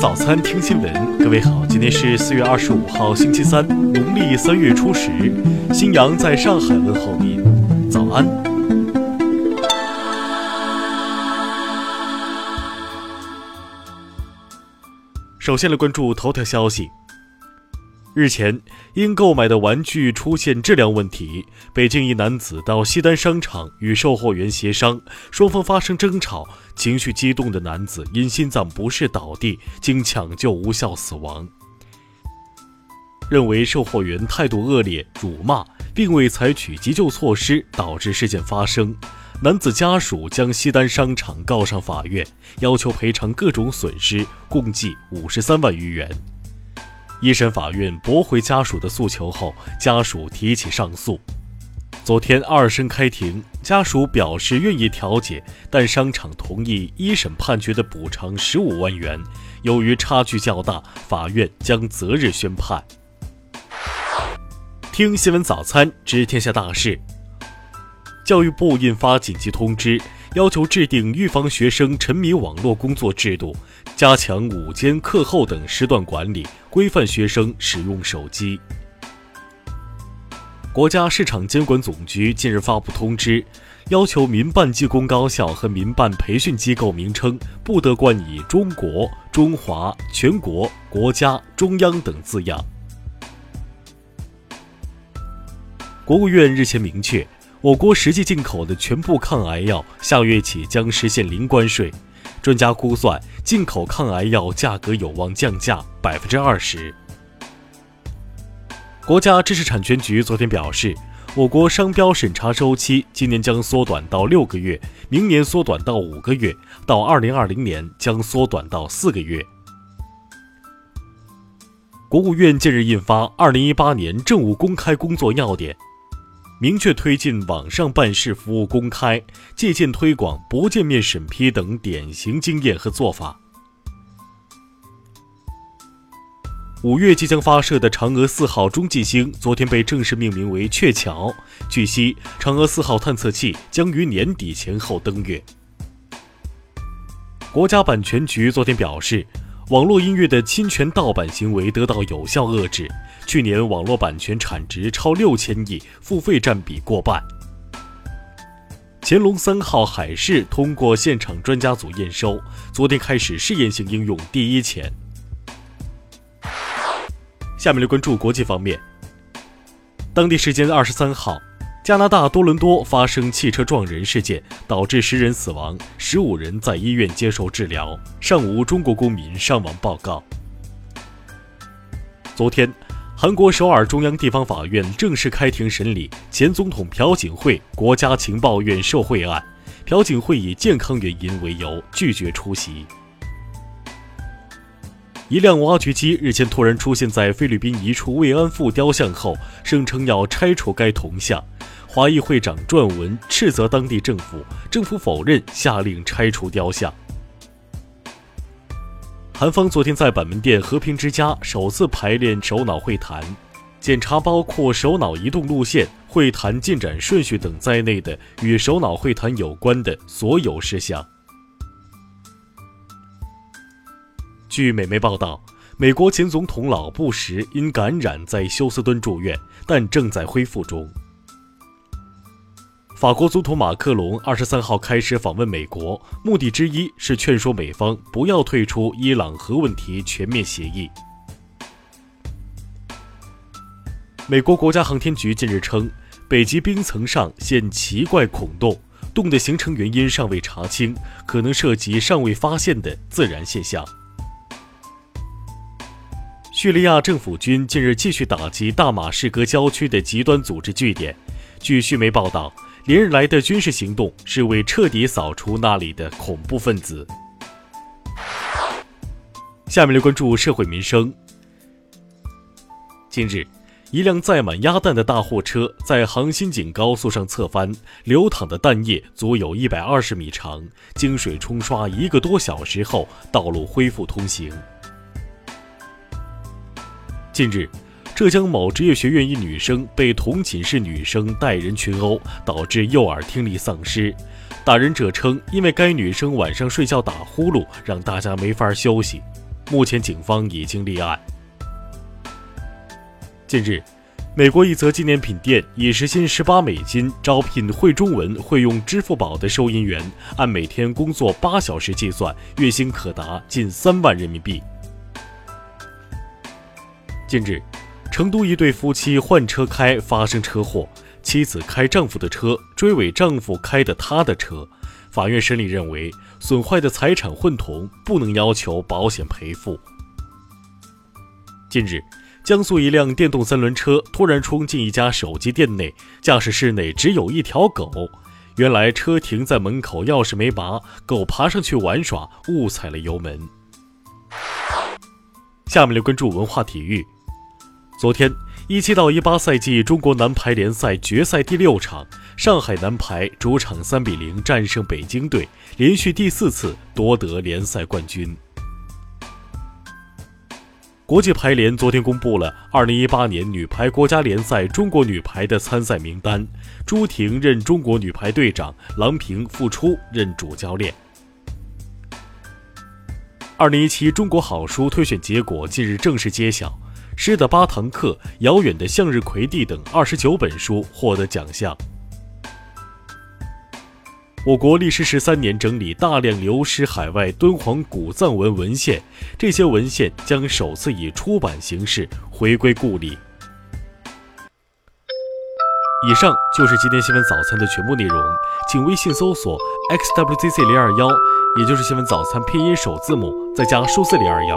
早餐，听新闻。各位好，今天是四月二十五号，星期三，农历三月初十。新阳在上海问候您，早安。首先来关注头条消息。日前，因购买的玩具出现质量问题，北京一男子到西单商场与售货员协商，双方发生争吵，情绪激动的男子因心脏不适倒地，经抢救无效死亡。认为售货员态度恶劣、辱骂，并未采取急救措施，导致事件发生。男子家属将西单商场告上法院，要求赔偿各种损失，共计五十三万余元。一审法院驳回家属的诉求后，家属提起上诉。昨天二审开庭，家属表示愿意调解，但商场同意一审判决的补偿十五万元。由于差距较大，法院将择日宣判。听新闻早餐知天下大事。教育部印发紧急通知。要求制定预防学生沉迷网络工作制度，加强午间、课后等时段管理，规范学生使用手机。国家市场监管总局近日发布通知，要求民办技工高校和民办培训机构名称不得冠以“中国”“中华”“全国”“国家”“中央”等字样。国务院日前明确。我国实际进口的全部抗癌药下月起将实现零关税，专家估算进口抗癌药价格有望降价百分之二十。国家知识产权局昨天表示，我国商标审查周期今年将缩短到六个月，明年缩短到五个月，到二零二零年将缩短到四个月。国务院近日印发《二零一八年政务公开工作要点》。明确推进网上办事服务公开，借鉴推广不见面审批等典型经验和做法。五月即将发射的嫦娥四号中继星，昨天被正式命名为“鹊桥”。据悉，嫦娥四号探测器将于年底前后登月。国家版权局昨天表示。网络音乐的侵权盗版行为得到有效遏制，去年网络版权产值超六千亿，付费占比过半。乾隆三号海试通过现场专家组验收，昨天开始试验性应用第一潜。下面来关注国际方面，当地时间二十三号。加拿大多伦多发生汽车撞人事件，导致十人死亡，十五人在医院接受治疗，尚无中国公民伤亡报告。昨天，韩国首尔中央地方法院正式开庭审理前总统朴槿惠国家情报院受贿案，朴槿惠以健康原因为由拒绝出席。一辆挖掘机日前突然出现在菲律宾一处慰安妇雕像后，声称要拆除该铜像。华裔会长撰文斥责当地政府，政府否认下令拆除雕像。韩方昨天在板门店和平之家首次排练首脑会谈，检查包括首脑移动路线、会谈进展顺序等在内的与首脑会谈有关的所有事项。据美媒报道，美国前总统老布什因感染在休斯敦住院，但正在恢复中。法国总统马克龙二十三号开始访问美国，目的之一是劝说美方不要退出伊朗核问题全面协议。美国国家航天局近日称，北极冰层上现奇怪孔洞，洞的形成原因尚未查清，可能涉及尚未发现的自然现象。叙利亚政府军近日继续打击大马士革郊区的极端组织据点，据叙媒报道。连日来的军事行动是为彻底扫除那里的恐怖分子。下面来关注社会民生。近日，一辆载满鸭蛋的大货车在杭新景高速上侧翻，流淌的蛋液足有一百二十米长。经水冲刷一个多小时后，道路恢复通行。近日。浙江某职业学院一女生被同寝室女生带人群殴，导致右耳听力丧失。打人者称，因为该女生晚上睡觉打呼噜，让大家没法休息。目前警方已经立案。近日，美国一则纪念品店以时薪十八美金招聘会中文、会用支付宝的收银员，按每天工作八小时计算，月薪可达近三万人民币。近日，成都一对夫妻换车开发生车祸，妻子开丈夫的车追尾丈夫开的他的车，法院审理认为损坏的财产混同，不能要求保险赔付。近日。江苏一辆电动三轮车突然冲进一家手机店内，驾驶室内只有一条狗。原来车停在门口，钥匙没拔，狗爬上去玩耍，误踩了油门。下面来关注文化体育。昨天，一七到一八赛季中国男排联赛决赛第六场，上海男排主场三比零战胜北京队，连续第四次夺得联赛冠军。国际排联昨天公布了2018年女排国家联赛中国女排的参赛名单，朱婷任中国女排队长，郎平、复出任主教练。2017中国好书推选结果近日正式揭晓，《诗的八堂课》《遥远的向日葵地》等29本书获得奖项。我国历时十三年整理大量流失海外敦煌古藏文文献，这些文献将首次以出版形式回归故里。以上就是今天新闻早餐的全部内容，请微信搜索 xwzc 零二幺，也就是新闻早餐拼音首字母再加数字零二幺。